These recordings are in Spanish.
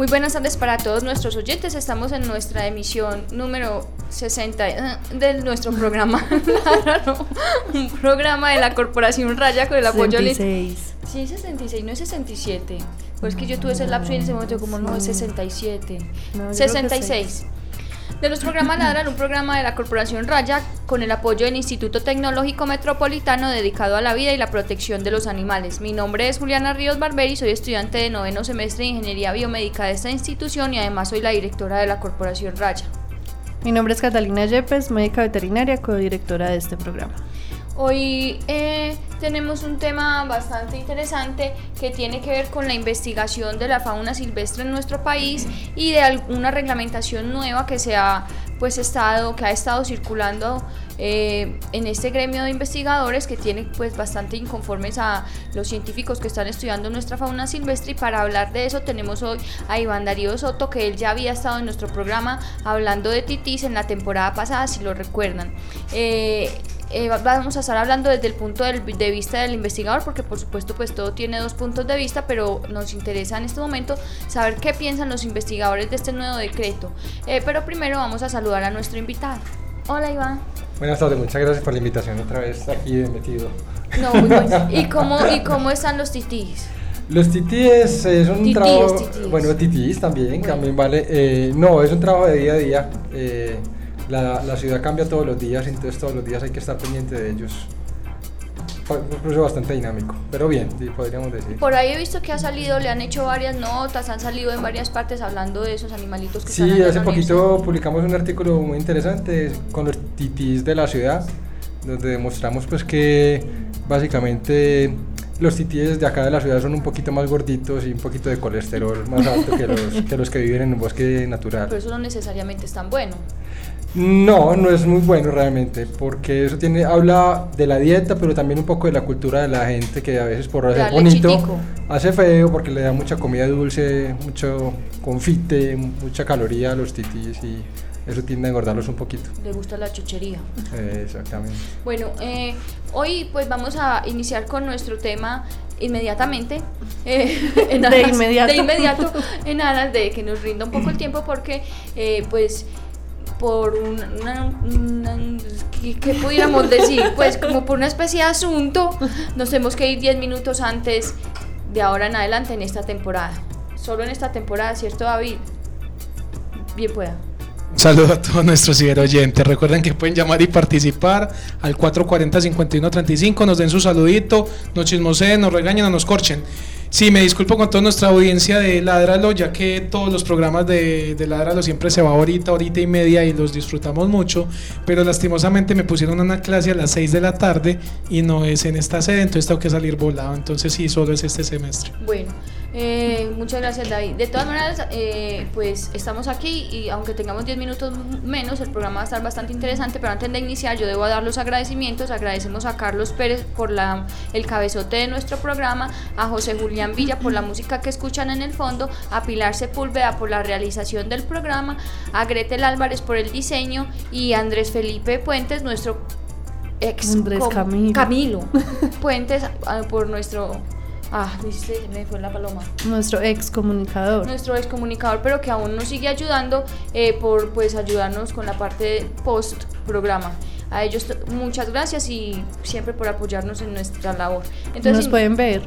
Muy buenas tardes para todos nuestros oyentes. Estamos en nuestra emisión número 60 eh, de nuestro programa. un programa de la Corporación Raya con el apoyo 66. Sí, 66, no es 67. Pues que yo tuve ese lapso y en ese momento como no es 67. No, yo creo que 66. De nuestro programa Ladran, un programa de la Corporación Raya con el apoyo del Instituto Tecnológico Metropolitano dedicado a la vida y la protección de los animales. Mi nombre es Juliana Ríos Barberi, soy estudiante de noveno semestre de Ingeniería Biomédica de esta institución y además soy la directora de la Corporación Raya. Mi nombre es Catalina Yepes, médica veterinaria, codirectora de este programa. Hoy eh, tenemos un tema bastante interesante que tiene que ver con la investigación de la fauna silvestre en nuestro país y de alguna reglamentación nueva que se ha pues estado que ha estado circulando eh, en este gremio de investigadores que tiene pues bastante inconformes a los científicos que están estudiando nuestra fauna silvestre. Y para hablar de eso tenemos hoy a Iván Darío Soto que él ya había estado en nuestro programa hablando de titis en la temporada pasada si lo recuerdan. Eh, eh, vamos a estar hablando desde el punto del- de vista del investigador, porque por supuesto pues todo tiene dos puntos de vista, pero nos interesa en este momento saber qué piensan los investigadores de este nuevo decreto. Eh, pero primero vamos a saludar a nuestro invitado. Hola Iván. Buenas tardes, muchas gracias por la invitación otra vez aquí de metido. No. ¿Y cómo, ¿Y cómo están los titís? Los titíes es un Titíes, trabajo. titíes. Bueno, titíes también, Bueno. también vale. eh, no, es un trabajo de día a día. eh, la, la ciudad cambia todos los días, entonces todos los días hay que estar pendiente de ellos. Un proceso bastante dinámico, pero bien, podríamos decir. Por ahí he visto que ha salido, le han hecho varias notas, han salido en varias partes hablando de esos animalitos que Sí, hace poquito publicamos un artículo muy interesante con los titis de la ciudad, donde demostramos pues que básicamente los titíes de acá de la ciudad son un poquito más gorditos y un poquito de colesterol más alto que los que, los que viven en un bosque natural. Pero eso no necesariamente es tan bueno. No, no es muy bueno realmente, porque eso tiene habla de la dieta, pero también un poco de la cultura de la gente que a veces por hacer bonito chitico. hace feo porque le da mucha comida dulce, mucho confite, mucha caloría a los titis y eso tiende a engordarlos un poquito. Le gusta la chuchería. Eh, exactamente. Bueno, eh, hoy pues vamos a iniciar con nuestro tema inmediatamente. eh, en De inmediato. De inmediato, en aras de que nos rinda un poco el tiempo porque eh, pues por un, una, una- ¿qué, qué pudiéramos decir? Pues como por una especie de asunto nos tenemos que ir 10 minutos antes de ahora en adelante en esta temporada. Solo en esta temporada, ¿cierto David? Bien pueda. Un saludo a todos nuestros ciberoyentes. Recuerden que pueden llamar y participar al 440-5135. Nos den su saludito, nos chismoseen, nos regañen o nos corchen. Sí, me disculpo con toda nuestra audiencia de Ladralo, ya que todos los programas de, de Ladralo siempre se va ahorita, ahorita y media y los disfrutamos mucho. Pero lastimosamente me pusieron una clase a las 6 de la tarde y no es en esta sede, entonces tengo que salir volado. Entonces sí, solo es este semestre. Bueno, eh, muchas gracias David. De todas maneras, eh, pues estamos aquí y aunque tengamos 10 minutos menos, el programa va a estar bastante interesante, pero antes de iniciar yo debo dar los agradecimientos. Agradecemos a Carlos Pérez por la, el cabezote de nuestro programa, a José Julián Villa por la música que escuchan en el fondo, a Pilar Sepúlveda por la realización del programa, a Gretel Álvarez por el diseño y a Andrés Felipe Puentes, nuestro ex Andrés com- Camilo. Camilo Puentes ah, por nuestro ah dice, me fue la paloma Nuestro ex comunicador. nuestro ex comunicador pero que aún nos sigue ayudando eh, por pues ayudarnos con la parte post programa a ellos muchas gracias y siempre por apoyarnos en nuestra labor entonces Nos pueden ver.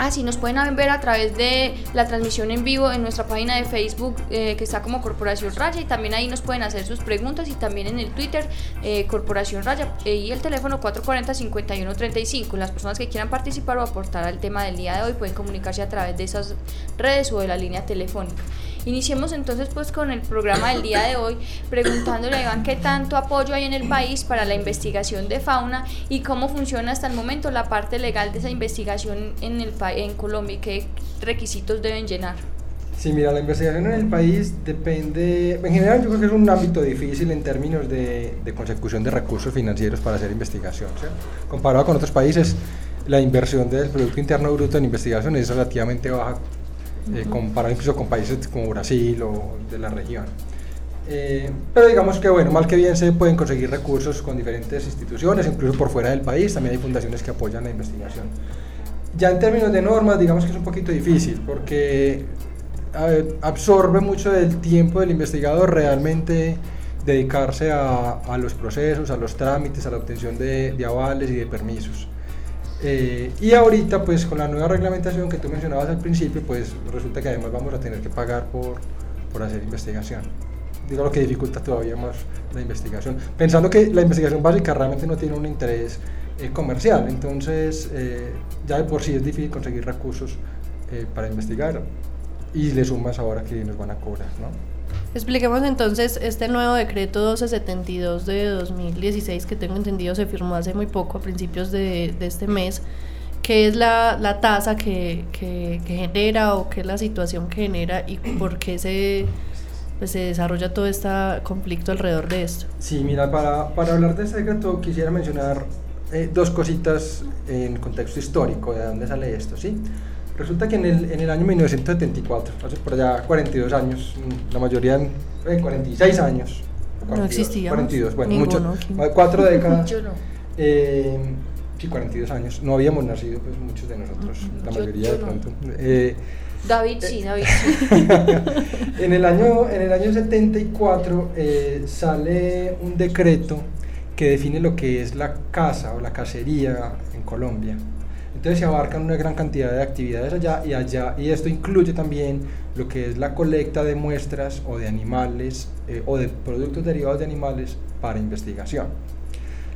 Ah, sí, nos pueden ver a través de la transmisión en vivo en nuestra página de Facebook eh, que está como Corporación Raya y también ahí nos pueden hacer sus preguntas y también en el Twitter eh, Corporación Raya eh, y el teléfono 440-5135. Las personas que quieran participar o aportar al tema del día de hoy pueden comunicarse a través de esas redes o de la línea telefónica. Iniciemos entonces pues con el programa del día de hoy, preguntándole a qué tanto apoyo hay en el país para la investigación de fauna y cómo funciona hasta el momento la parte legal de esa investigación en, el, en Colombia y qué requisitos deben llenar. Sí, mira, la investigación en el país depende, en general yo creo que es un ámbito difícil en términos de, de consecución de recursos financieros para hacer investigación. Comparado con otros países, la inversión del Producto Interno Bruto en investigación es relativamente baja, eh, comparado incluso con países como Brasil o de la región. Eh, pero digamos que, bueno, mal que bien se pueden conseguir recursos con diferentes instituciones, incluso por fuera del país, también hay fundaciones que apoyan la investigación. Ya en términos de normas, digamos que es un poquito difícil, porque absorbe mucho del tiempo del investigador realmente dedicarse a, a, los procesos, a los trámites, a la obtención de, de avales y de permisos. Eh, y ahorita, pues con la nueva reglamentación que tú mencionabas al principio, pues resulta que además vamos a tener que pagar por, por hacer investigación. Digo lo que dificulta todavía más la investigación. Pensando que la investigación básica realmente no tiene un interés eh, comercial, entonces eh, ya de por sí es difícil conseguir recursos para investigar y le sumas ahora que nos van a cobrar, ¿no? Expliquemos entonces este nuevo decreto 1272 de 2016 que tengo entendido se firmó hace muy poco, a principios de, de este mes, qué es la, la tasa que, que, que, genera o qué es la situación que genera y por qué se, pues, se desarrolla todo este conflicto alrededor de esto. Sí, mira, para, para hablar de este decreto quisiera mencionar eh, dos cositas en contexto histórico, de dónde sale esto, ¿sí? Resulta que en el, en el año 1974, hace por allá 42 años, la mayoría, eh, 46 años. 42, no existía. 42, bueno, mucho, cuatro décadas. Yo no. Eh, sí, 42 años. No habíamos nacido, pues muchos de nosotros, la mayoría de pronto. Eh, David sí, David sí. en, el año, en el año 74 eh, sale un decreto que define lo que es la caza o la cacería en Colombia. Entonces se abarcan una gran cantidad de actividades allá y allá, y esto incluye también lo que es la colecta de muestras o de animales eh, o de productos derivados de animales para investigación.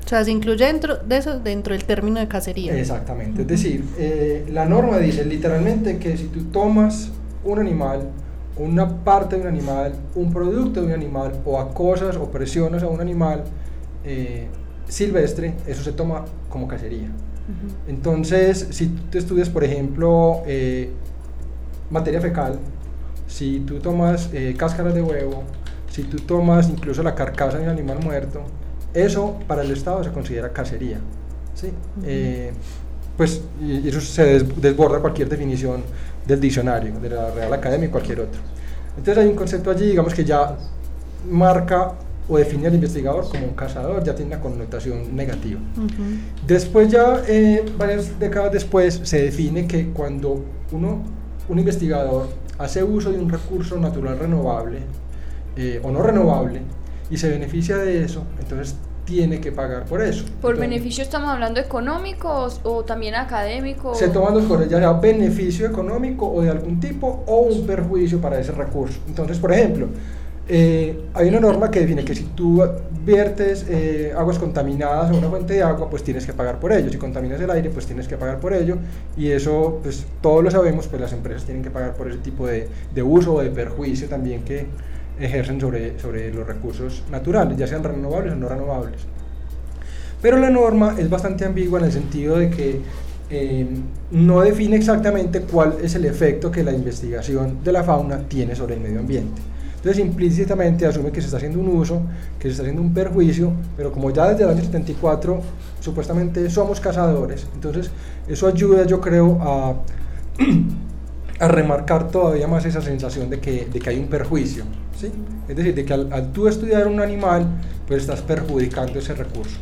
O sea, se incluye dentro de eso dentro del término de cacería. Exactamente, es decir, eh, la norma dice literalmente que si tú tomas un animal, una parte de un animal, un producto de un animal o acosas o presiones a un animal eh, silvestre, eso se toma como cacería. Entonces, si tú estudias, por ejemplo, eh, materia fecal, si tú tomas eh, cáscaras de huevo, si tú tomas incluso la carcasa de un animal muerto, eso para el Estado se considera cacería. ¿sí? Eh, pues y eso se desborda cualquier definición del diccionario, de la Real Academia y cualquier otro. Entonces hay un concepto allí, digamos que ya marca o define al investigador como un cazador, ya tiene una connotación negativa. Después ya, eh, varias décadas después, se define que cuando uno, un investigador hace uso de un recurso natural renovable eh, o no renovable y se beneficia de eso, entonces tiene que pagar por eso. ¿Por beneficio estamos hablando económico o, también académico? Se toman dos cosas, ya sea beneficio económico o de algún tipo o un perjuicio para ese recurso. Entonces, por ejemplo, eh, hay una norma que define que si tú viertes eh, aguas contaminadas a una fuente de agua, pues tienes que pagar por ello. Si contaminas el aire, pues tienes que pagar por ello. Y eso, pues todos lo sabemos, pues las empresas tienen que pagar por ese tipo de, de uso o de perjuicio también que ejercen sobre, sobre los recursos naturales, ya sean renovables o no renovables. Pero la norma es bastante ambigua en el sentido de que eh, no define exactamente cuál es el efecto que la investigación de la fauna tiene sobre el medio ambiente. Entonces implícitamente asume que se está haciendo un uso, que se está haciendo un perjuicio, pero como ya desde el año 74 supuestamente somos cazadores, entonces eso ayuda yo creo a, a remarcar todavía más esa sensación de que, de que hay un perjuicio. ¿sí? Es decir, de que al, tú estudiar un animal, pues estás perjudicando ese recurso.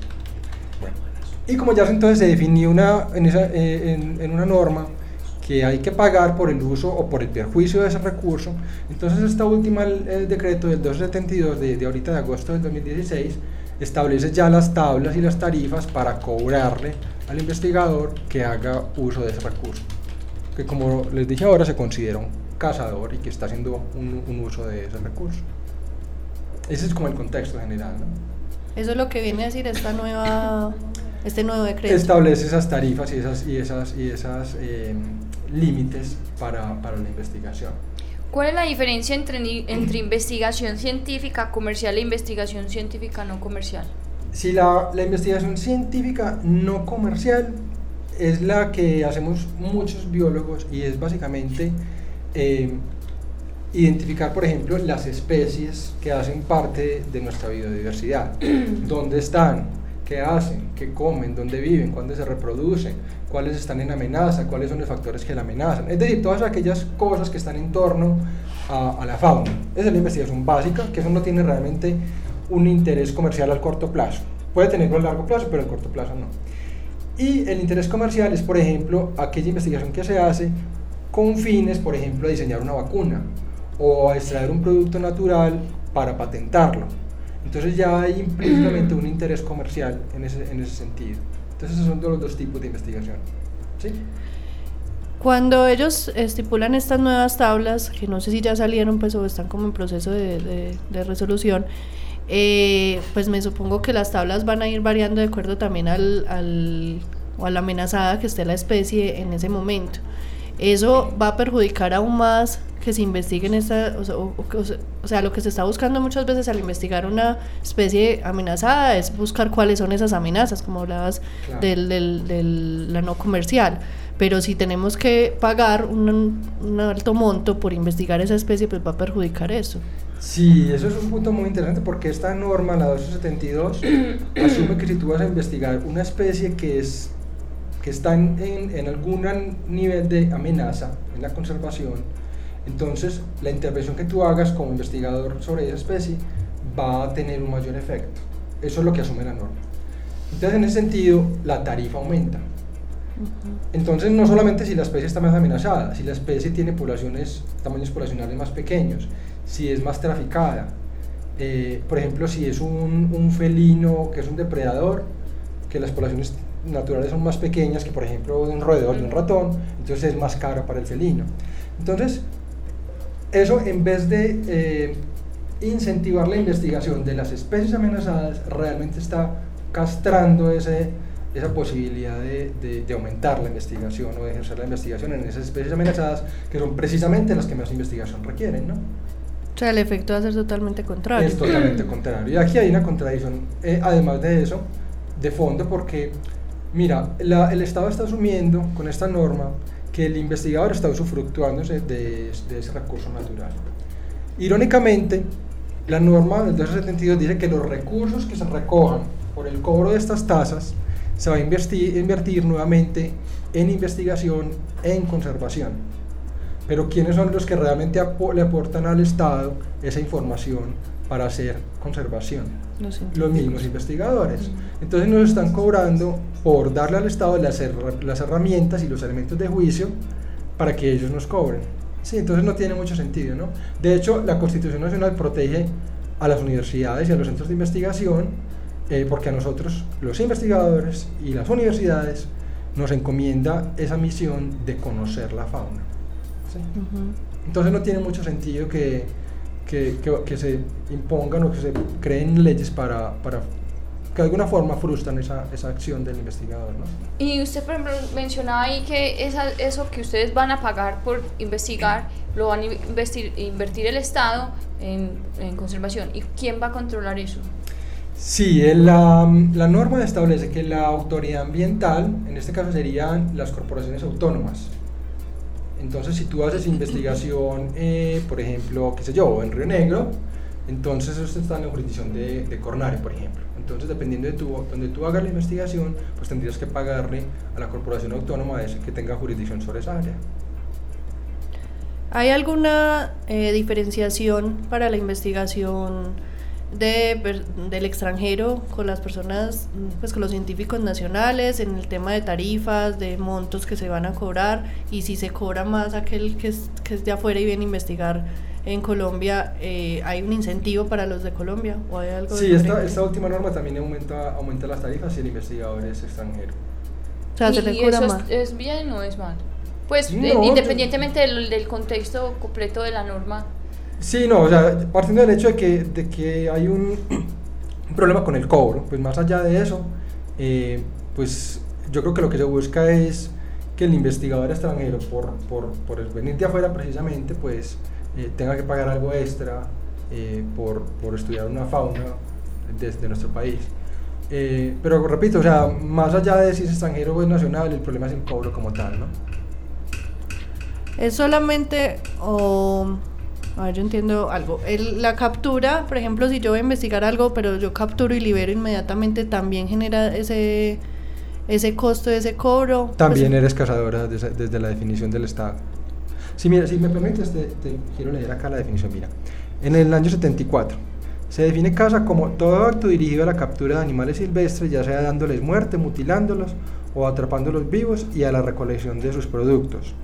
Y como ya entonces se definió una, en, esa, eh, en una norma, que hay que pagar por el uso o por el perjuicio de ese recurso. Entonces esta última, el, decreto del 272 de, de ahorita de agosto del 2016, establece ya las tablas y las tarifas para cobrarle al investigador que haga uso de ese recurso. Que como les dije ahora se considera un cazador y que está haciendo un, un uso de ese recurso. Ese es como el contexto general. ¿no? Eso es lo que viene a decir esta nueva, este nuevo decreto. Establece esas tarifas y esas, y esas, y esas eh, límites para, para, la investigación. ¿Cuál es la diferencia entre, entre investigación científica comercial e investigación científica no comercial? Si la, la investigación científica no comercial es la que hacemos muchos biólogos y es básicamente eh, identificar, por ejemplo, las especies que hacen parte de nuestra biodiversidad. ¿Dónde están? ¿Qué hacen? ¿Qué comen? ¿Dónde viven? ¿Cuándo se reproducen? ¿Cuáles están en amenaza? ¿Cuáles son los factores que la amenazan? Es decir, todas aquellas cosas que están en torno a, a la fauna. Esa es la investigación básica, que eso no tiene realmente un interés comercial al corto plazo. Puede tenerlo a largo plazo, pero al corto plazo no. Y el interés comercial es, por ejemplo, aquella investigación que se hace con fines, por ejemplo, a diseñar una vacuna o a extraer un producto natural para patentarlo. Entonces ya hay implícitamente un interés comercial en ese, en ese sentido. Entonces esos son los dos tipos de investigación. ¿Sí? Cuando ellos estipulan estas nuevas tablas, que no sé si ya salieron pues o están como en proceso de, de, de resolución, eh, pues me supongo que las tablas van a ir variando de acuerdo también al, al, o a la amenazada que esté la especie en ese momento. Eso va a perjudicar aún más que se investiguen esta, o sea, o, o, o sea, lo que se está buscando muchas veces al investigar una especie amenazada es buscar cuáles son esas amenazas, como hablabas claro. del, del, del, la no comercial. Pero si tenemos que pagar un, un alto monto por investigar esa especie, pues va a perjudicar eso. Sí, eso es un punto muy interesante porque esta norma, la 272, asume que si tú vas a investigar una especie que, es, que está en, en, en algún nivel de amenaza en la conservación, entonces la intervención que tú hagas como investigador sobre esa especie va a tener un mayor efecto. Eso es lo que asume la norma. Entonces, en ese sentido, la tarifa aumenta. Entonces, no solamente si la especie está más amenazada, si la especie tiene poblaciones, tamaños poblacionales más pequeños, si es más traficada. Eh, por ejemplo, si es un, un, felino que es un depredador, que las poblaciones naturales son más pequeñas que, por ejemplo, de un roedor, de un ratón, entonces es más caro para el felino. Entonces, eso en vez de eh, incentivar la investigación de las especies amenazadas, realmente está castrando ese, esa posibilidad de, de, de, aumentar la investigación o de ejercer la investigación en esas especies amenazadas, que son precisamente las que más investigación requieren, ¿no? O sea, el efecto va a ser totalmente contrario. Es totalmente contrario. Y aquí hay una contradicción, eh, además de eso, de fondo, porque, mira, la, el Estado está asumiendo con esta norma que el investigador está usufructuándose de, de ese recurso natural. Irónicamente, la norma del 272 dice que los recursos que se recojan por el cobro de estas tasas se va a invertir, invertir nuevamente en investigación, en conservación. Pero ¿quiénes son los que realmente ap le aportan al Estado esa información para hacer conservación? Los, los mismos investigadores. Entonces nos están cobrando por darle al Estado las, las herramientas y los elementos de juicio para que ellos nos cobren. Sí, entonces no tiene mucho sentido, ¿no? De hecho, la Constitución Nacional protege a las universidades y a los centros de investigación eh, porque a nosotros, los investigadores y las universidades, nos encomienda esa misión de conocer la fauna. ¿sí? Uh -huh. Entonces no tiene mucho sentido que, que, que, que, se impongan o que se creen leyes para, para que de alguna forma frustran esa, esa acción del investigador. ¿no? Y usted, por ejemplo, mencionaba ahí que esa, eso que ustedes van a pagar por investigar lo van a investir, invertir el Estado en, en conservación. ¿Y quién va a controlar eso? Sí, la, la, norma establece que la autoridad ambiental, en este caso serían las corporaciones autónomas. Entonces, si tú haces investigación, eh, por ejemplo, qué sé yo, en Río Negro, entonces usted está en la jurisdicción de, de Cornare, por ejemplo. Entonces, dependiendo de tu, donde tú hagas la investigación, pues tendrías que pagarle a la corporación autónoma ese que tenga jurisdicción sobre esa área. ¿Hay alguna eh, diferenciación para la investigación? de, del extranjero con las personas, pues con los científicos nacionales, en el tema de tarifas, de montos que se van a cobrar y si se cobra más aquel que es, que es de afuera y viene a investigar en Colombia, eh, ¿hay un incentivo para los de Colombia? ¿O hay algo sí, esta, esta, última norma también aumenta, aumenta las tarifas si el investigador es extranjero. O sea, se ¿Y, eso es, es, bien o es mal? Pues no, eh, independientemente del, del contexto completo de la norma. Sí, no, o sea, partiendo del hecho de que, de que hay un, un, problema con el cobro, pues más allá de eso, eh, pues yo creo que lo que se busca es que el investigador extranjero, por, por, por el venir de afuera precisamente, pues eh, tenga que pagar algo extra eh, por, por, estudiar una fauna desde nuestro país. Eh, pero repito, o sea, más allá de si es extranjero o es nacional, el problema es el cobro como tal, ¿no? Es solamente, o, a ver, yo entiendo algo. El, la captura, por ejemplo, si yo voy a investigar algo, pero yo capturo y libero inmediatamente, también genera ese, ese costo, ese cobro. También Pues, eres cazadora desde, desde la definición del Estado. Si, mira, si me permites, te, quiero leer acá la definición. Mira, en el año 74 se define caza como todo acto dirigido a la captura de animales silvestres, ya sea dándoles muerte, mutilándolos o atrapándolos vivos y a la recolección de sus productos.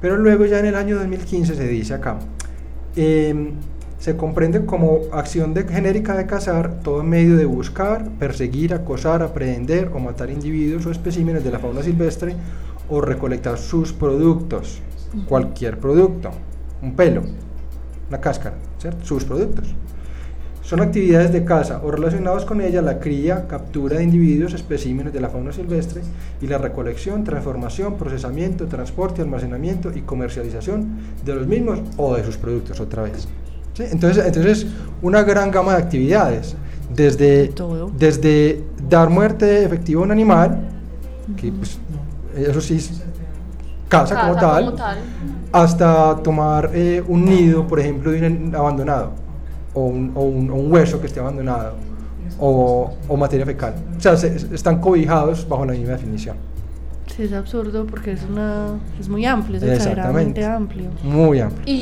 Pero luego ya en el año 2015 se dice acá, em, se comprende como acción genérica de cazar todo medio de buscar, perseguir, acosar, aprehender o matar individuos o especímenes de la fauna silvestre o recolectar sus productos, cualquier producto, un pelo, una cáscara, ¿cierto? sus productos. Son actividades de caza o relacionados con ella la cría, captura de individuos, especímenes de la fauna silvestre y la recolección, transformación, procesamiento, transporte, almacenamiento y comercialización de los mismos o de sus productos otra vez. ¿Sí? Entonces, entonces, una gran gama de actividades, desde, Todo. desde dar muerte efectiva a un animal, que pues, eso sí es caza, como, Casa tal, como tal. hasta tomar eh, un nido, por ejemplo, de un abandonado, o un, o un- o un hueso que esté abandonado, o, o materia fecal. O sea, se- están cobijados bajo la misma definición. Sí, es absurdo porque es una es muy amplio, es exageradamente amplio. Muy amplio. Y,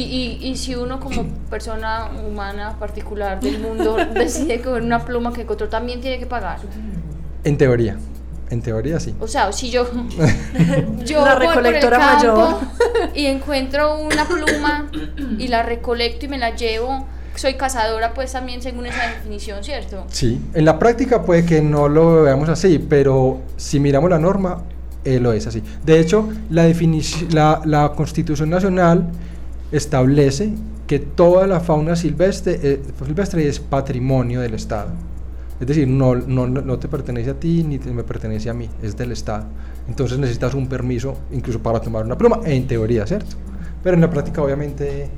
y, y si uno como persona humana particular del mundo decide coger una pluma que encontró, también tiene que pagar. En teoría. En teoría sí. O sea, si yo, yo La voy por el recolectora campo mayor. y encuentro una pluma y la recolecto y me la llevo, soy cazadora pues también según esa definición, ¿cierto? Sí. En la práctica puede que no lo veamos así, pero si miramos la norma, eh, lo es así. De hecho, la, la, la Constitución Nacional establece que toda la fauna silvestre, eh, silvestre es patrimonio del Estado. Es decir, no, no, no te pertenece a ti ni te- me pertenece a mí, es del Estado. Entonces necesitas un permiso incluso para tomar una pluma, en teoría, ¿cierto? Pero en la práctica obviamente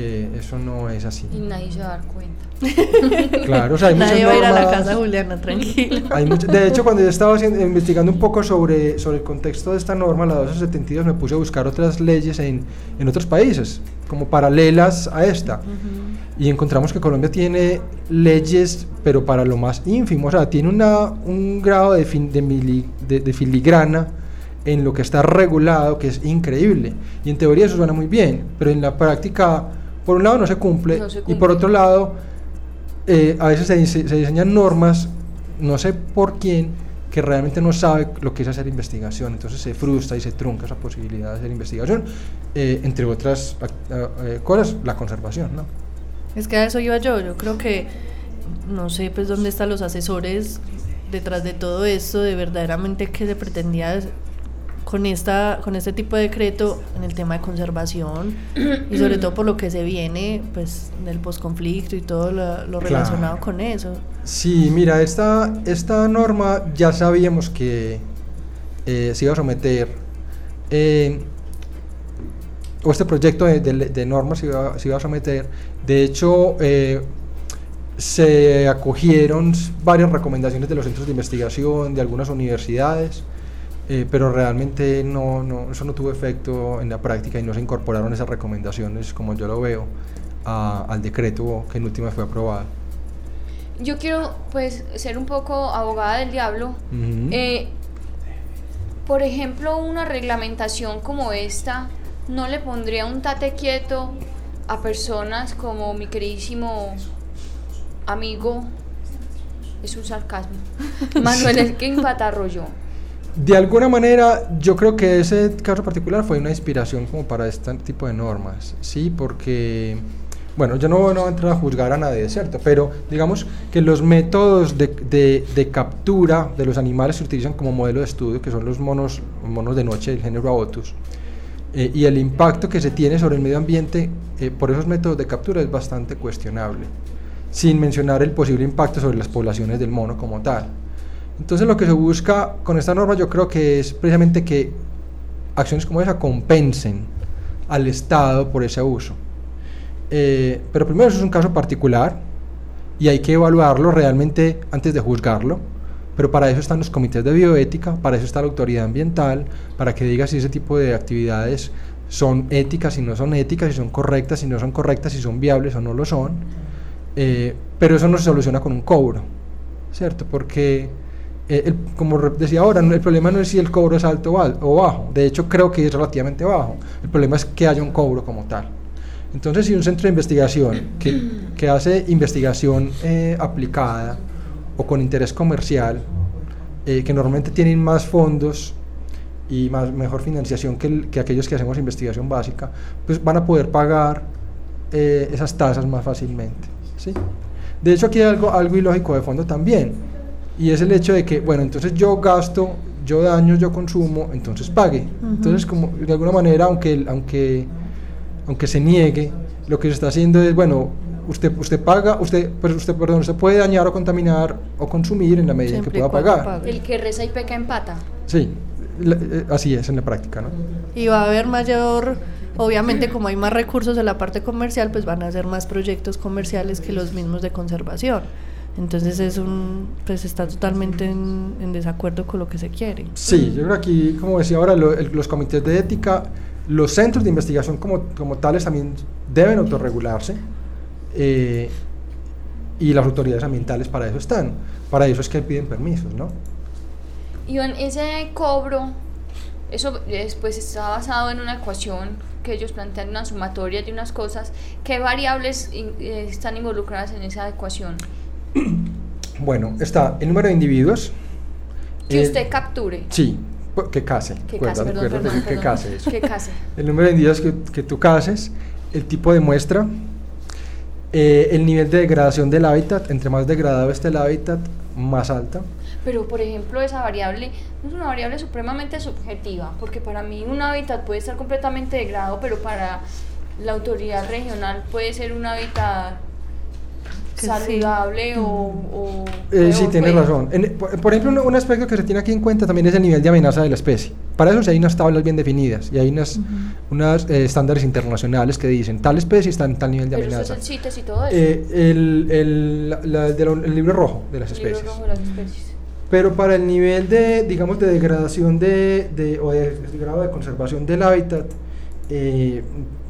eh, eso no es así. Y nadie se va a dar cuenta. Claro, o sea, hay muchas Nadie va a ir a la normas- casa Juliana, tranquilo. hay mucho- de hecho, cuando yo estaba haciendo- investigando un poco sobre, sobre el contexto de esta norma, la 1272, me puse a buscar otras leyes en, en otros países, como paralelas a esta. Y encontramos que Colombia tiene leyes, pero para lo más ínfimo, o sea, tiene una, un grado de, fin- de, mili- de- de filigrana en lo que está regulado, que es increíble. Y en teoría eso suena muy bien, pero en la práctica, por un lado no se cumple, No se y por otro lado, eh, a veces se, se diseñan normas, no sé por quién, que realmente no sabe lo que es hacer investigación, entonces se frustra y se trunca esa posibilidad de hacer investigación, eh, entre otras eh, cosas, la conservación, ¿no? Es que a eso iba yo, yo creo que no sé pues dónde están los asesores detrás de todo esto, de verdaderamente qué se pretendía con esta con este tipo de decreto en el tema de conservación y sobre todo por lo que se viene pues del posconflicto y todo lo, lo Claro. relacionado con eso. Sí, mira, esta, esta norma ya sabíamos que eh, se iba a someter, eh, o este proyecto de, de, de norma se iba, se iba a someter. De hecho, eh, se acogieron varias recomendaciones de los centros de investigación, de algunas universidades, eh, pero realmente no, no, eso no tuvo efecto en la práctica y no se incorporaron esas recomendaciones, como yo lo veo, a- al decreto que en última fue aprobado. Yo quiero pues ser un poco abogada del diablo. Eh, por ejemplo, una reglamentación como esta no le pondría un tate quieto a personas como mi queridísimo amigo, es un sarcasmo, Manuel Elkin Patarroyo. De alguna manera, yo creo que ese caso particular fue una inspiración como para este tipo de normas, ¿sí? Porque, bueno, yo no, no voy a entrar a juzgar a nadie, ¿cierto? Pero digamos que los métodos de, de- captura de los animales se utilizan como modelo de estudio, que son los monos, monos de noche del género Aotus, eh, y el impacto que se tiene sobre el medio ambiente eh, por esos métodos de captura es bastante cuestionable, sin mencionar el posible impacto sobre las poblaciones del mono como tal. Entonces lo que se busca con esta norma yo creo que es precisamente que acciones como esa compensen al Estado por ese uso. Eh, pero primero eso es un caso particular y hay que evaluarlo realmente antes de juzgarlo. Pero para eso están los comités de bioética, para eso está la autoridad ambiental, para que diga si ese tipo de actividades son éticas, si no son éticas, si son correctas, si no son correctas, si son viables o no lo son. Eh, pero eso no se soluciona con un cobro, ¿cierto? Porque, eh, como decía ahora, el problema no es si el cobro es alto o bajo, de hecho creo que es relativamente bajo, el problema es que haya un cobro como tal. Entonces, si un centro de investigación que, que hace investigación eh, aplicada o con interés comercial, que normalmente tienen más fondos y más, mejor financiación que, que, aquellos que hacemos investigación básica, pues van a poder pagar esas tasas más fácilmente. ¿sí? De hecho, aquí hay algo, algo ilógico de fondo también, y es el hecho de que, bueno, entonces yo gasto, yo daño, yo consumo, entonces pague. Entonces, como de alguna manera, aunque, aunque, aunque se niegue, lo que se está haciendo es, bueno, usted, usted paga, usted, pues usted, perdón, usted puede dañar o contaminar o consumir en la medida en que pueda pagar. El que reza y peca empata. Sí, eh, así es en la práctica, ¿no? Y va a haber mayor Obviamente, como hay más recursos en la parte comercial, pues van a hacer más proyectos comerciales que los mismos de conservación. Entonces es un, pues está totalmente en, desacuerdo con lo que se quiere. Sí, yo creo que aquí, como decía ahora, los comités de ética, los centros de investigación como, como tales también deben autorregularse eh, y las autoridades ambientales para eso están. Para eso es que piden permisos, ¿no? Y en ese cobro, eso después está basado en una ecuación que ellos plantean una sumatoria de unas cosas, ¿qué variables eh, están involucradas en esa ecuación? Bueno, está el número de individuos. Que usted capture. Sí, que case. Que case, perdón, que, case Que case. El número de individuos que, que tú cases, el tipo de muestra, eh, el nivel de degradación del hábitat, entre más degradado esté el hábitat, más alta. Pero, por ejemplo, esa variable es una variable supremamente subjetiva, porque para mí un hábitat puede estar completamente degradado, pero para la autoridad regional puede ser un hábitat saludable o, o eh, sí tienes razón. Por, ejemplo un, aspecto que se tiene aquí en cuenta también es el nivel de amenaza de la especie. Para eso sí hay unas tablas bien definidas y hay unas, unas eh, estándares internacionales que dicen tal especie está en tal nivel de amenaza. el CITES y todo eso. Eh, el, el, el, libro rojo de las especies. Libro rojo de las especies. Pero para el nivel de, digamos, de degradación de, de o de, grado de conservación del hábitat, eh,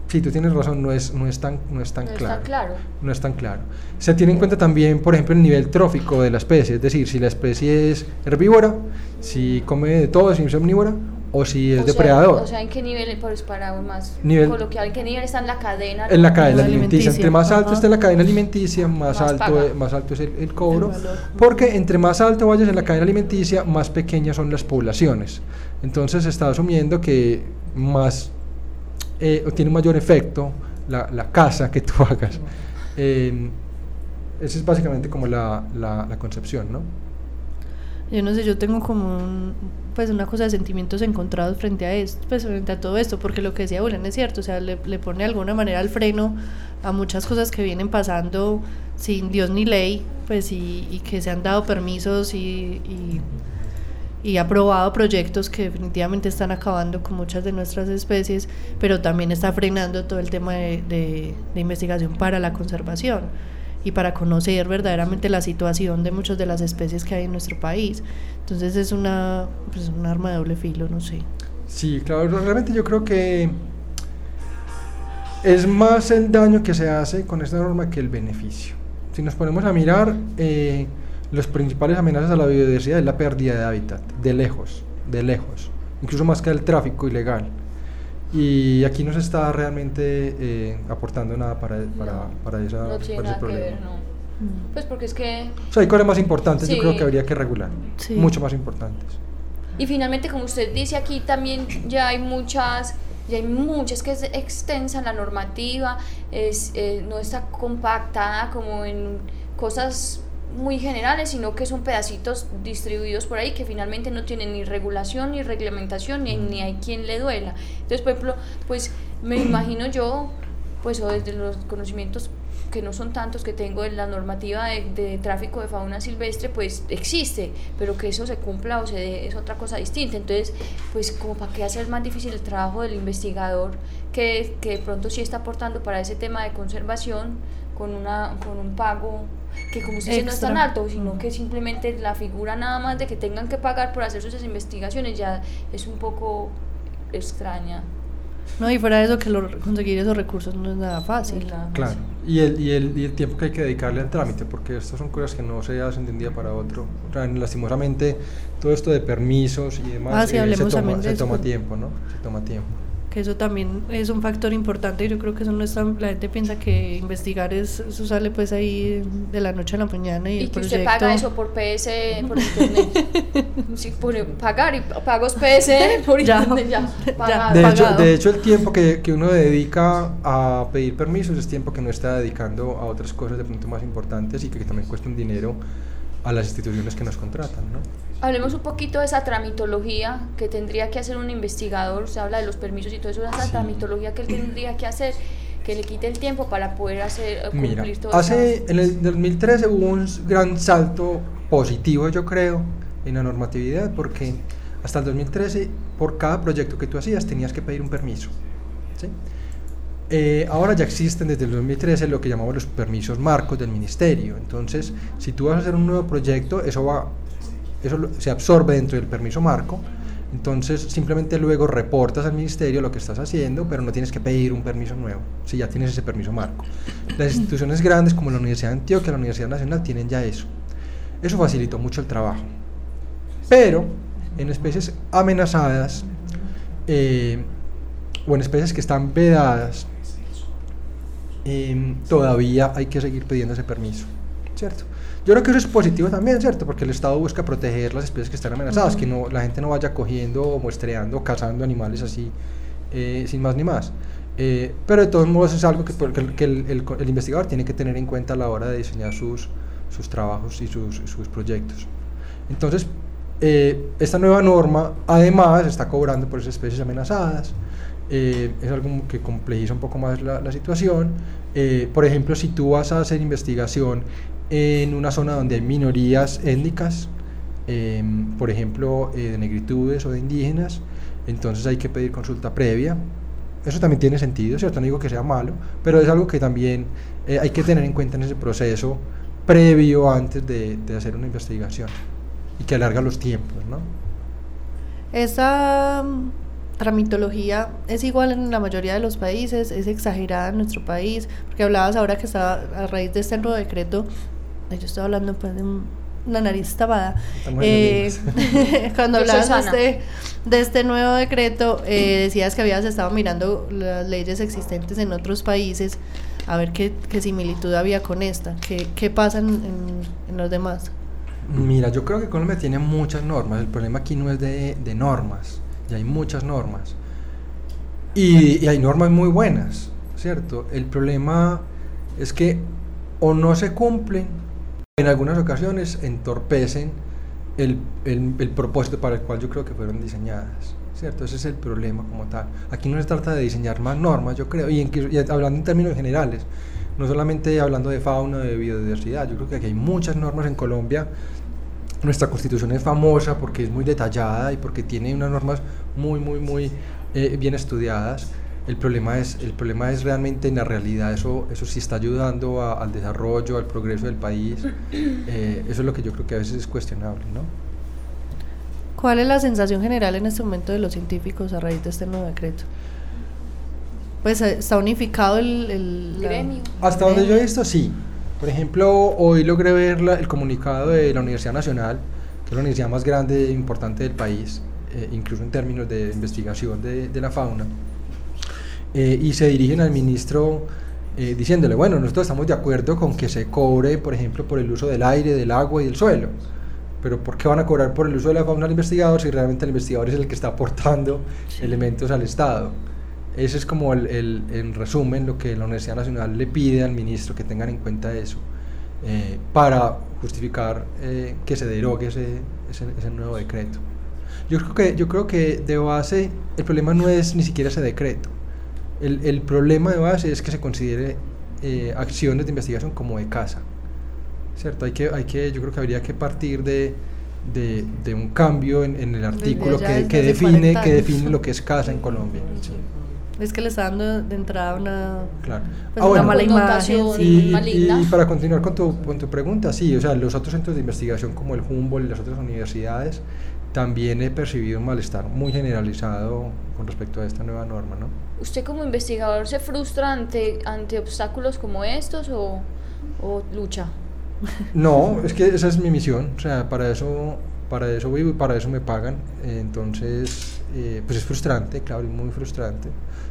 sí, tú tienes razón, no es, no es tan, no es tan, claro, claro. No es tan claro. Se tiene en cuenta también, por ejemplo, el nivel trófico de la especie, es decir, si la especie es herbívora, si come de todo, si es omnívora, o si es depredador. o sea, ¿en qué nivel, pues para más nivel, coloquial, en qué nivel está en la cadena? En la cadena alimenticia. Entre más alto esté la cadena alimenticia, más, alto, es, más alto es el, cobro. porque entre más alto vayas en la cadena alimenticia, más pequeñas son las poblaciones. Entonces se está asumiendo que más eh, tiene un mayor efecto la, la casa que tú hagas. Eh, esa es básicamente como la, la, la concepción, ¿no? yo no sé, yo tengo como pues una cosa de sentimientos encontrados frente a esto, pues frente a todo esto, porque lo que decía Julián es cierto, o sea, le, le pone de alguna manera el freno a muchas cosas que vienen pasando sin Dios ni ley, pues y, y que se han dado permisos y, y, y aprobado proyectos que definitivamente están acabando con muchas de nuestras especies, pero también está frenando todo el tema de, de, de investigación para la conservación y para conocer verdaderamente la situación de muchas de las especies que hay en nuestro país. Entonces es una, pues, un arma de doble filo, no sé. Sí, claro, realmente yo creo que es más el daño que se hace con esta norma que el beneficio. Si nos ponemos a mirar, eh, las principales amenazas a la biodiversidad es la pérdida de hábitat, de lejos, de lejos, incluso más que el tráfico ilegal y aquí no se está realmente eh, aportando nada para, para, para, esa, no tiene ese problema. Que ver, no. Mm. Pues porque es que... O sea, hay cosas más importantes, yo creo que habría que regular, mucho más importantes. Y finalmente, como usted dice, aquí también ya hay muchas, ya hay muchas que es extensa la normativa, es, eh, no está compactada como en cosas muy generales, sino que son pedacitos distribuidos por ahí que finalmente no tienen ni regulación, ni reglamentación, ni, ni hay quien le duela. Entonces, por ejemplo, pues me imagino yo, pues o desde los conocimientos que no son tantos que tengo en la normativa de, de tráfico de fauna silvestre, pues existe, pero que eso se cumpla o se dé es otra cosa distinta. Entonces, pues como para qué hacer más difícil el trabajo del investigador que, que de pronto sí está aportando para ese tema de conservación con, una, con un pago que como usted dice no es tan alto, sino que simplemente la figura nada más de que tengan que pagar por hacer sus investigaciones ya es un poco extraña. No, y fuera de eso, que lo- conseguir esos recursos no es nada fácil. Claro. Y el, y, el, y el tiempo que hay que dedicarle al trámite, porque estas son cosas que no se hacen de un día para otro. O sea, lastimosamente, todo esto de permisos y demás Ah, sí, eh, se, toma, se toma tiempo, ¿no? Se toma tiempo. Que eso también es un factor importante y yo creo que eso no es tan... La gente piensa que investigar es, eso sale pues ahí de la noche a la mañana y, Y el que proyecto... usted paga eso por PS, por internet. sí, por pagar y pagos PS por Ya. internet ya. De hecho, de hecho, el tiempo que, que uno dedica a pedir permisos es tiempo que no está dedicando a otras cosas de pronto más importantes y que también cuestan dinero a las instituciones que nos contratan, ¿no? Hablemos un poquito de esa tramitología que tendría que hacer un investigador. Se habla de los permisos y todo eso, esa Sí. tramitología que él tendría que hacer, que le quite el tiempo para poder hacer eh, Mira, cumplir todo hace, en el 2013 hubo un gran salto positivo, yo creo, en la normatividad, porque hasta el 2013, por cada proyecto que tú hacías, tenías que pedir un permiso. ¿sí? Eh, ahora ya existen desde el 2013 lo que llamamos los permisos marcos del ministerio. Entonces, si tú vas a hacer un nuevo proyecto, eso va, eso se absorbe dentro del permiso marco. Entonces, simplemente luego reportas al ministerio lo que estás haciendo, pero no tienes que pedir un permiso nuevo, si ya tienes ese permiso marco. Las instituciones grandes como la Universidad de Antioquia, la Universidad Nacional, tienen ya eso. Eso facilitó mucho el trabajo. Pero en especies amenazadas eh, o en especies que están vedadas, em, todavía hay que seguir pidiendo ese permiso, ¿cierto? Yo creo que eso es positivo también, ¿cierto? Porque el Estado busca proteger las especies que están amenazadas, que no, la gente no vaya cogiendo, muestreando, cazando animales así, eh, sin más ni más. Eh, pero de todos modos es algo que, el- el, investigador tiene que tener en cuenta a la hora de diseñar sus, sus trabajos y sus, sus proyectos. Entonces, eh, esta nueva norma además está cobrando por esas especies amenazadas. Eh, es algo que complejiza un poco más la, situación. Eh, por ejemplo, si tú vas a hacer investigación en una zona donde hay minorías étnicas, em, por ejemplo, eh, de negritudes o de indígenas, entonces hay que pedir consulta previa. Eso también tiene sentido, ¿cierto? No digo que sea malo, pero es algo que también hay que tener en cuenta en ese proceso previo antes de, de hacer una investigación y que alarga los tiempos, ¿no? Esa tramitología es igual en la mayoría de los países, es exagerada en nuestro país, porque hablabas ahora que estaba a raíz de este nuevo decreto, yo estaba hablando pues de un- una nariz tapada, eh, cuando hablabas de este, de este nuevo decreto, eh, decías que habías estado mirando las leyes existentes en otros países, a ver qué, qué similitud había con esta, qué, qué pasa en, en- en los demás. Mira, yo creo que Colombia tiene muchas normas. El problema aquí no es de, de normas, ya hay muchas normas. Y, y hay normas muy buenas, ¿cierto? El problema es que o no se cumplen, en algunas ocasiones entorpecen el, el- propósito para el cual yo creo que fueron diseñadas, ¿cierto? Ese es el problema como tal. Aquí no se trata de diseñar más normas, yo creo, y, y hablando en términos generales, no solamente hablando de fauna, de biodiversidad, yo creo que aquí hay muchas normas en Colombia. Nuestra constitución es famosa porque es muy detallada y porque tiene unas normas muy, muy, muy eh, bien estudiadas. El problema, es, el problema es realmente en la realidad, eso, eso sí está ayudando a- al desarrollo, al progreso del país. Eh, eso es lo que yo creo que a veces es cuestionable, ¿no? ¿Cuál es la sensación general en este momento de los científicos a raíz de este nuevo decreto? Pues eh, está unificado el, el la- Gremio. Hasta donde yo he visto, sí. Por ejemplo, hoy logré ver la- el comunicado de la Universidad Nacional, que es la universidad más grande e importante del país, eh, incluso en términos de investigación de, de la fauna. Eh, y se dirigen al ministro eh, diciéndole, bueno, nosotros estamos de acuerdo con que se cobre, por ejemplo, por el uso del aire, del agua y del suelo. Pero ¿por qué van a cobrar por el uso de la fauna al investigador si realmente el investigador es el que está aportando elementos al Estado? Ese es como el, el- en resumen lo que la Universidad Nacional le pide al ministro que tengan en cuenta eso eh, para justificar eh, que se derogue ese, ese, ese nuevo decreto. Yo creo, que, yo creo que de base el problema no es ni siquiera ese decreto. El, el problema de base es que se considere eh, acciones de investigación como de casa. ¿Cierto? Hay que, hay que, yo creo que habría que partir de, de, de un cambio en, en el artículo que, que define, 40 que define lo que es casa en Colombia. sí, Es que le está dando de entrada una, claro. pues, Ah, una bueno, mala imagen. Sí, Y, para continuar con tu, con tu pregunta, sí, o sea, los otros centros de investigación como el Humboldt y las otras universidades, también he percibido un malestar muy generalizado con respecto a esta nueva norma, ¿no? ¿Usted como investigador se frustra ante, ante obstáculos como estos o, o lucha? No, es que esa es mi misión, o sea, para eso, para eso vivo y para eso me pagan, entonces, eh, pues es frustrante, claro, y muy frustrante,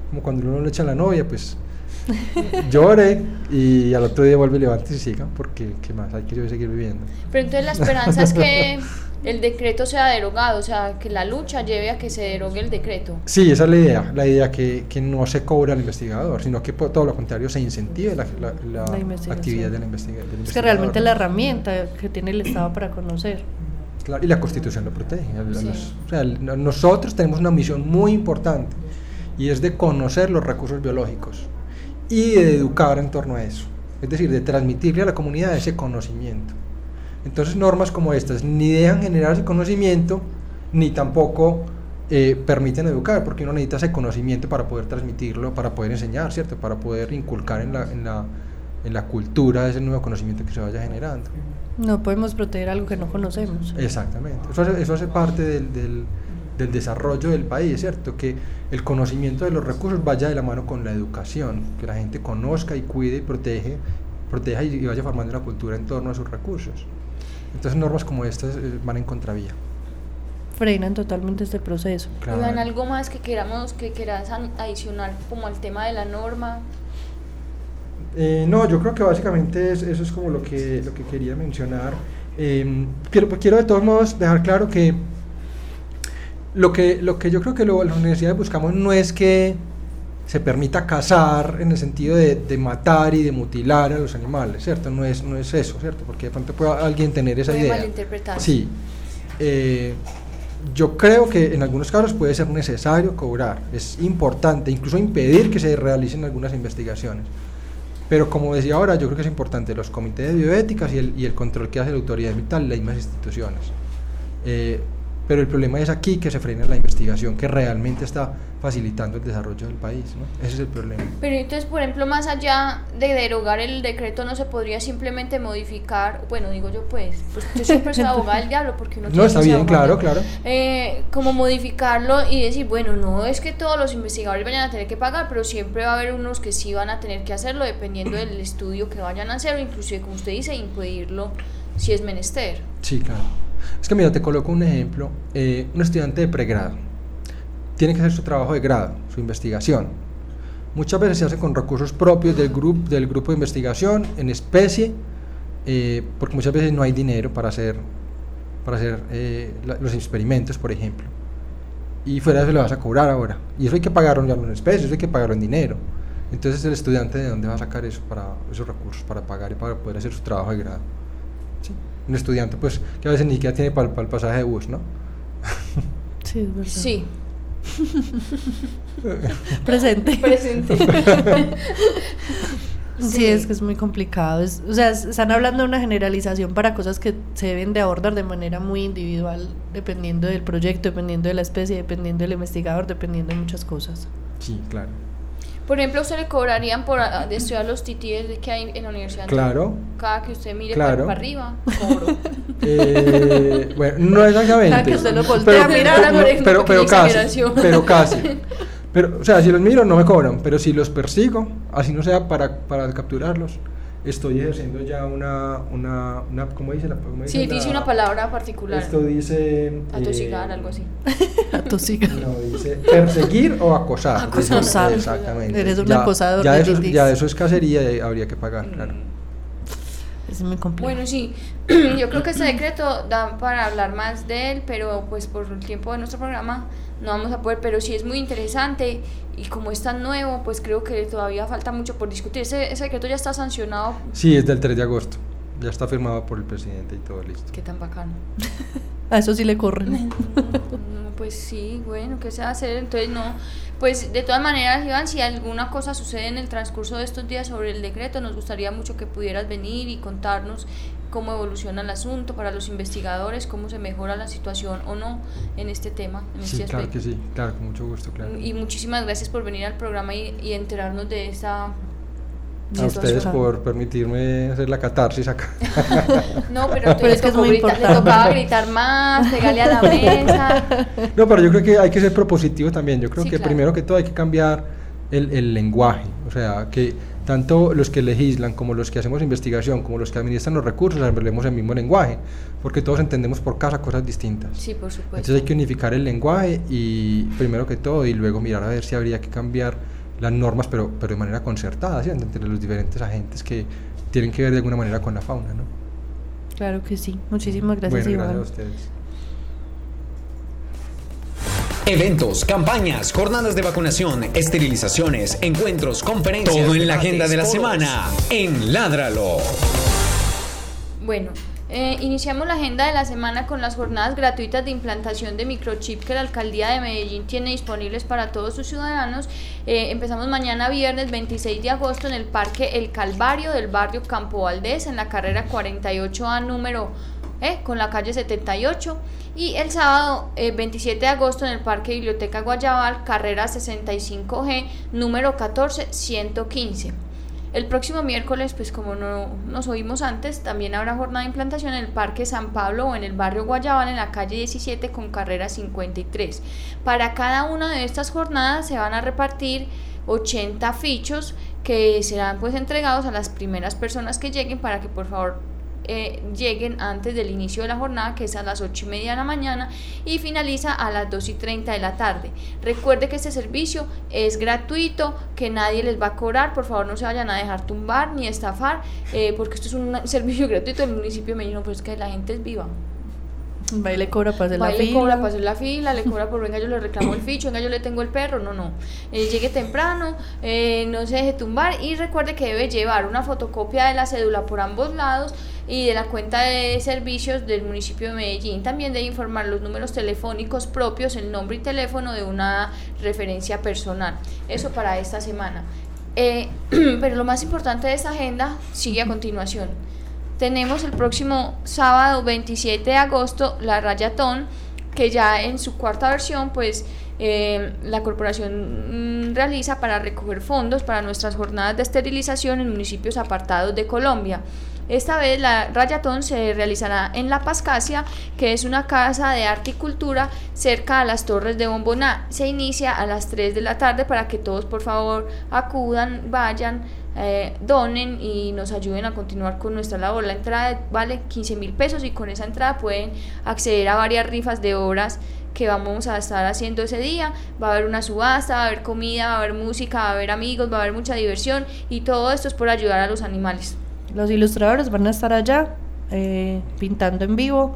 como cuando uno le echa a la novia, pues llore y al otro día vuelve y levante y siga, porque qué más, hay que seguir viviendo. Pero entonces la esperanza es que el decreto sea derogado, o sea, que la lucha lleve a que se derogue el decreto. Sí, esa es la idea, la idea que, que no se cobra al investigador, sino que todo lo contrario se incentive la, la- la La actividad de la investiga- del Es que realmente investigador. la herramienta que tiene el Estado para conocer. Claro, y la Constitución lo protege. Sí. los- o sea, nosotros tenemos una misión muy importante y es de conocer los recursos biológicos y de educar en torno a eso. Es decir, de transmitirle a la comunidad ese conocimiento. Entonces normas como estas ni dejan generar ese conocimiento ni tampoco eh, permiten educar, porque uno necesita ese conocimiento para poder transmitirlo, para poder enseñar, ¿cierto? Para poder inculcar en la, en la, en la cultura ese nuevo conocimiento que se vaya generando. No podemos proteger algo que no conocemos. Exactamente. Eso hace, eso hace parte del, del- del desarrollo del país, ¿cierto? Que el conocimiento de los recursos vaya de la mano con la educación, que la gente conozca y cuide y protege, proteja y, vaya formando una cultura en torno a sus recursos. Entonces normas como estas eh, van en contravía. Frenan totalmente este proceso. Claro. Oigan, algo más que queramos, que quieras adicional como al tema de la norma. Eh, no, yo creo que básicamente es- eso es como lo que, lo que quería mencionar. Eh, quiero, quiero de todos modos dejar claro que lo que, lo que yo creo que lo, las universidades buscamos no es que se permita cazar en el sentido de, de matar y de mutilar a los animales, ¿cierto? No es, no es eso, ¿cierto? Porque de pronto puede alguien tener esa Puede idea. malinterpretarse. Sí. Eh, yo creo que en algunos casos puede ser necesario cobrar, es importante, incluso impedir que se realicen algunas investigaciones. Pero como decía ahora, yo creo que es importante los comités de bioéticas y el, y el control que hace la autoridad ambiental las mismas instituciones. Eh, pero el problema es aquí que se frena la investigación que realmente está facilitando el desarrollo del país. ¿no? Ese es el problema. Pero entonces, por ejemplo, más allá de derogar el decreto, no se podría simplemente modificar, bueno, digo yo pues, pues yo siempre soy abogada del diablo porque uno No, tiene está bien, claro, claro. Eh, como modificarlo y decir, bueno, no es que todos los investigadores vayan a tener que pagar, pero siempre va a haber unos que sí van a tener que hacerlo dependiendo del estudio que vayan a hacer o inclusive, como usted dice, impedirlo si es menester. Sí, claro. Es que mira, te coloco un ejemplo. Eh, un estudiante de pregrado tiene que hacer su trabajo de grado, su investigación. Muchas veces se hace con recursos propios del, grupo del grupo de investigación, en especie, eh, porque muchas veces no hay dinero para hacer, para hacer eh, los experimentos, por ejemplo. Y fuera de eso le vas a cobrar ahora. Y eso hay que pagarlo en especie, eso hay que pagarlo en dinero. Entonces el estudiante de dónde va a sacar eso para esos recursos para pagar y para poder hacer su trabajo de grado. Un estudiante, pues, que a veces ni siquiera tiene para, el pasaje de bus, ¿no? Sí, es verdad. Sí, Presente. presente. Sí, es que es muy complicado. Es- o sea, es- están hablando de una generalización para cosas que se deben de abordar de manera muy individual, dependiendo del proyecto, dependiendo de la especie, dependiendo del investigador, dependiendo de muchas cosas. Sí, claro. Por ejemplo, ¿usted le cobrarían por ah, estudiar los TTs que hay en la universidad? Claro. Cada que usted mire Claro. para, para arriba, cobro. Eh, bueno, no exactamente. Cada que usted lo voltea a mirar, no, pero, pero, casi. Pero casi. Pero, o sea, si los miro no me cobran, pero si los persigo, así no sea para, para capturarlos, estoy ejerciendo ya una, una, una ¿cómo dice la cómo dice Sí, la- dice una palabra particular. Esto dice... Atosigar, eh, algo así. Atosiga. No, dice perseguir o acosar. Acosar. Dice, Acosar. Exactamente. Eres un Ya- acosador Ya de eso, ya eso es cacería y habría que pagar, claro. Es muy complejo. Bueno, sí, yo creo que este decreto da para hablar más de él, pero pues por el tiempo de nuestro programa no vamos a poder, pero sí es muy interesante y como es tan nuevo, pues creo que todavía falta mucho por discutir. Ese, ese decreto ya está sancionado, Sí, es del 3 de agosto. Ya está firmado por el presidente y todo listo. qué tan bacano. A eso sí le corren. Pues sí, bueno, ¿qué se va a hacer? Entonces no, Pues de todas maneras, Iván, si alguna cosa sucede en el transcurso de estos días sobre el decreto, nos gustaría mucho que pudieras venir y contarnos cómo evoluciona el asunto para los investigadores, cómo se mejora la situación o no en este tema. En Sí, este claro que sí, claro, con mucho gusto, claro. Y muchísimas gracias por venir al programa y, y enterarnos de esta A ustedes por permitirme hacer la catarsis acá. No, pero, Pero es que es muy le importante. tocaba gritar más, pegarle a la mesa. No, pero yo creo que hay que ser propositivo también. Yo creo Sí, que claro. primero que todo hay que cambiar el, el lenguaje. O sea, que tanto los que legislan como los que hacemos investigación, como los que administran los recursos, hablemos el mismo lenguaje. Porque todos entendemos por casa cosas distintas. Sí, por supuesto. Entonces hay que unificar el lenguaje y primero que todo y luego mirar a ver si habría que cambiar las normas, pero, pero de manera concertada, ¿sí? entre los diferentes agentes que tienen que ver de alguna manera con la fauna. ¿no? Claro que sí. Muchísimas gracias, bueno, Iván. gracias a ustedes. Eventos, campañas, jornadas de vacunación, esterilizaciones, encuentros, conferencias. Todo en la agenda de la semana en Ládralo. Bueno, eh, iniciamos la agenda de la semana con las jornadas gratuitas de implantación de microchip que la alcaldía de Medellín tiene disponibles para todos sus ciudadanos. Eh, empezamos mañana viernes 26 de agosto en el Parque El Calvario del barrio Campo Valdés en la carrera 48A número eh, con la calle 78 y el sábado eh, 27 de agosto en el Parque Biblioteca Guayabal carrera 65G número 14115. El próximo miércoles, pues como no nos oímos antes, también habrá jornada de implantación en el Parque San Pablo o en el barrio Guayabal en la calle 17 con carrera 53. Para cada una de estas jornadas se van a repartir 80 fichos que serán pues entregados a las primeras personas que lleguen para que por favor eh, lleguen antes del inicio de la jornada, que es a las 8 y media de la mañana y finaliza a las 2 y 30 de la tarde. Recuerde que este servicio es gratuito, que nadie les va a cobrar, por favor no se vayan a dejar tumbar ni estafar, eh, porque esto es un servicio gratuito del municipio de Medellín, no, pero es que la gente es viva. Va y le cobra para hacer la y le fila. cobra para hacer la fila, le cobra por venga yo le reclamo el ficho, venga yo le tengo el perro, no, no. Eh, llegue temprano, eh, no se deje tumbar y recuerde que debe llevar una fotocopia de la cédula por ambos lados y de la cuenta de servicios del municipio de Medellín. También debe informar los números telefónicos propios, el nombre y teléfono de una referencia personal. Eso para esta semana. Eh, pero lo más importante de esta agenda sigue a continuación. Tenemos el próximo sábado 27 de agosto la Rayatón, que ya en su cuarta versión, pues eh, la corporación mm, realiza para recoger fondos para nuestras jornadas de esterilización en municipios apartados de Colombia. Esta vez la Rayatón se realizará en La Pascasia, que es una casa de arte y cultura cerca a las Torres de Bomboná. Se inicia a las 3 de la tarde para que todos por favor acudan, vayan, eh, donen y nos ayuden a continuar con nuestra labor. La entrada vale 15 mil pesos y con esa entrada pueden acceder a varias rifas de obras que vamos a estar haciendo ese día. Va a haber una subasta, va a haber comida, va a haber música, va a haber amigos, va a haber mucha diversión y todo esto es por ayudar a los animales. Los ilustradores van a estar allá eh, pintando en vivo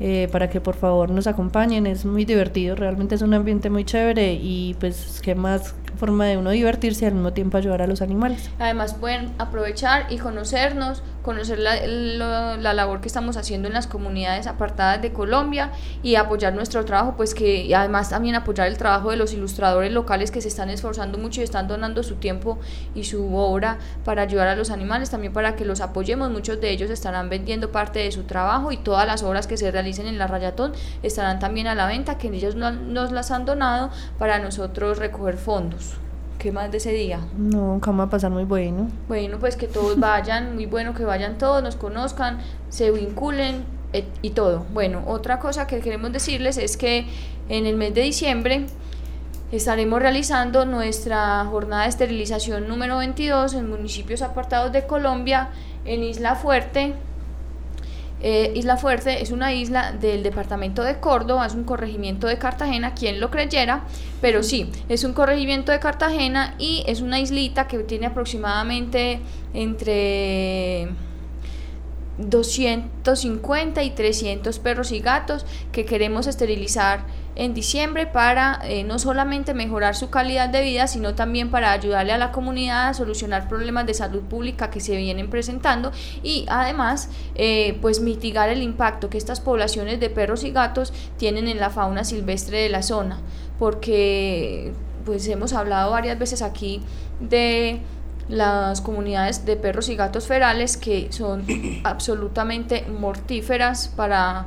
eh, para que por favor nos acompañen. Es muy divertido, realmente es un ambiente muy chévere y pues qué más forma de uno divertirse y al mismo tiempo ayudar a los animales. Además pueden aprovechar y conocernos, conocer la, lo- la labor que estamos haciendo en las comunidades apartadas de Colombia y apoyar nuestro trabajo, pues que y además también apoyar el trabajo de los ilustradores locales que se están esforzando mucho y están donando su tiempo y su obra para ayudar a los animales, también para que los apoyemos. Muchos de ellos estarán vendiendo parte de su trabajo y todas las obras que se realicen en la Rayatón estarán también a la venta, que ellos no- nos las han donado para nosotros recoger fondos. ¿Qué más de ese día? No, cómo va a pasar muy bueno. Bueno, pues que todos vayan, muy bueno que vayan todos, nos conozcan, se vinculen et- y todo. Bueno, otra cosa que queremos decirles es que en el mes de diciembre estaremos realizando nuestra jornada de esterilización número 22 en municipios apartados de Colombia, en Isla Fuerte, eh, isla Fuerte es una isla del departamento de Córdoba, es un corregimiento de Cartagena, quien lo creyera, pero sí, es un corregimiento de Cartagena y es una islita que tiene aproximadamente entre 250 y 300 perros y gatos que queremos esterilizar en diciembre para eh, no solamente mejorar su calidad de vida, sino también para ayudarle a la comunidad a solucionar problemas de salud pública que se vienen presentando y además eh, pues mitigar el impacto que estas poblaciones de perros y gatos tienen en la fauna silvestre de la zona, porque pues hemos hablado varias veces aquí de las comunidades de perros y gatos ferales que son absolutamente mortíferas para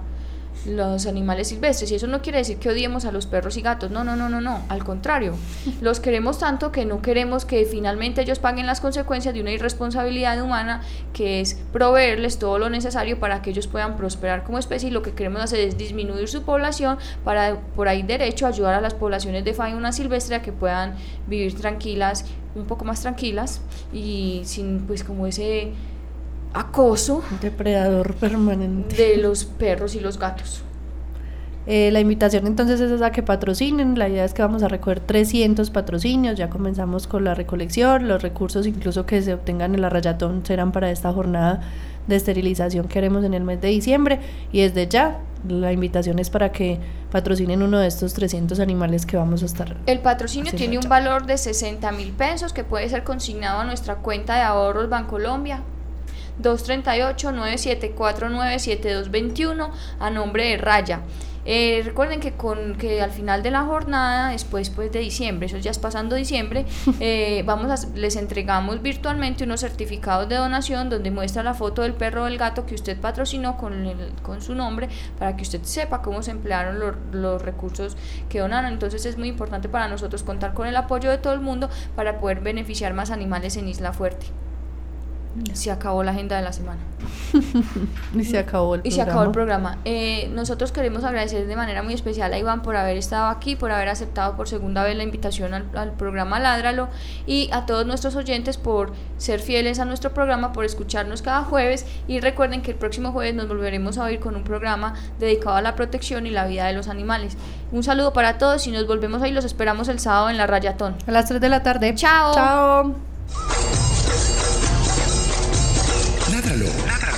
los animales silvestres. Y eso no quiere decir que odiemos a los perros y gatos, no, no, no, no, no, al contrario, los queremos tanto que no queremos que finalmente ellos paguen las consecuencias de una irresponsabilidad humana que es proveerles todo lo necesario para que ellos puedan prosperar como especie. Y lo que queremos hacer es disminuir su población para por ahí derecho ayudar a las poblaciones de fauna silvestre a que puedan vivir tranquilas, un poco más tranquilas y sin pues como ese acoso. Depredador permanente. De los perros y los gatos. Eh, la invitación entonces es a que patrocinen, la idea es que vamos a recoger 300 patrocinios, ya comenzamos con la recolección, los recursos incluso que se obtengan en la rayatón serán para esta jornada de esterilización que haremos en el mes de diciembre y desde ya la invitación es para que patrocinen uno de estos 300 animales que vamos a estar. El patrocinio tiene un valor de 60 mil pesos que puede ser consignado a nuestra cuenta de ahorros Bancolombia 238-9749-7221 a nombre de Raya. Eh, recuerden que con que al final de la jornada, después pues, de diciembre, eso ya es pasando diciembre, eh, vamos a, les entregamos virtualmente unos certificados de donación donde muestra la foto del perro o del gato que usted patrocinó con, con su nombre para que usted sepa cómo se emplearon los, los recursos que donaron. Entonces es muy importante para nosotros contar con el apoyo de todo el mundo para poder beneficiar más animales en Isla Fuerte. Se acabó la agenda de la semana. y se acabó el y programa. Y se acabó el programa. Eh, nosotros queremos agradecer de manera muy especial a Iván por haber estado aquí, por haber aceptado por segunda vez la invitación al, programa Ládralo y a todos nuestros oyentes por ser fieles a nuestro programa, por escucharnos cada jueves y recuerden que el próximo jueves nos volveremos a oír con un programa dedicado a la protección y la vida de los animales. Un saludo para todos y nos volvemos ahí, los esperamos el sábado en la Rayatón. A las 3 de la tarde. Chao. Chao.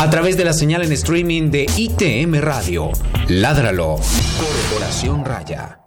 a través de la señal en streaming de ITM Radio. Ládralo. Corporación Raya.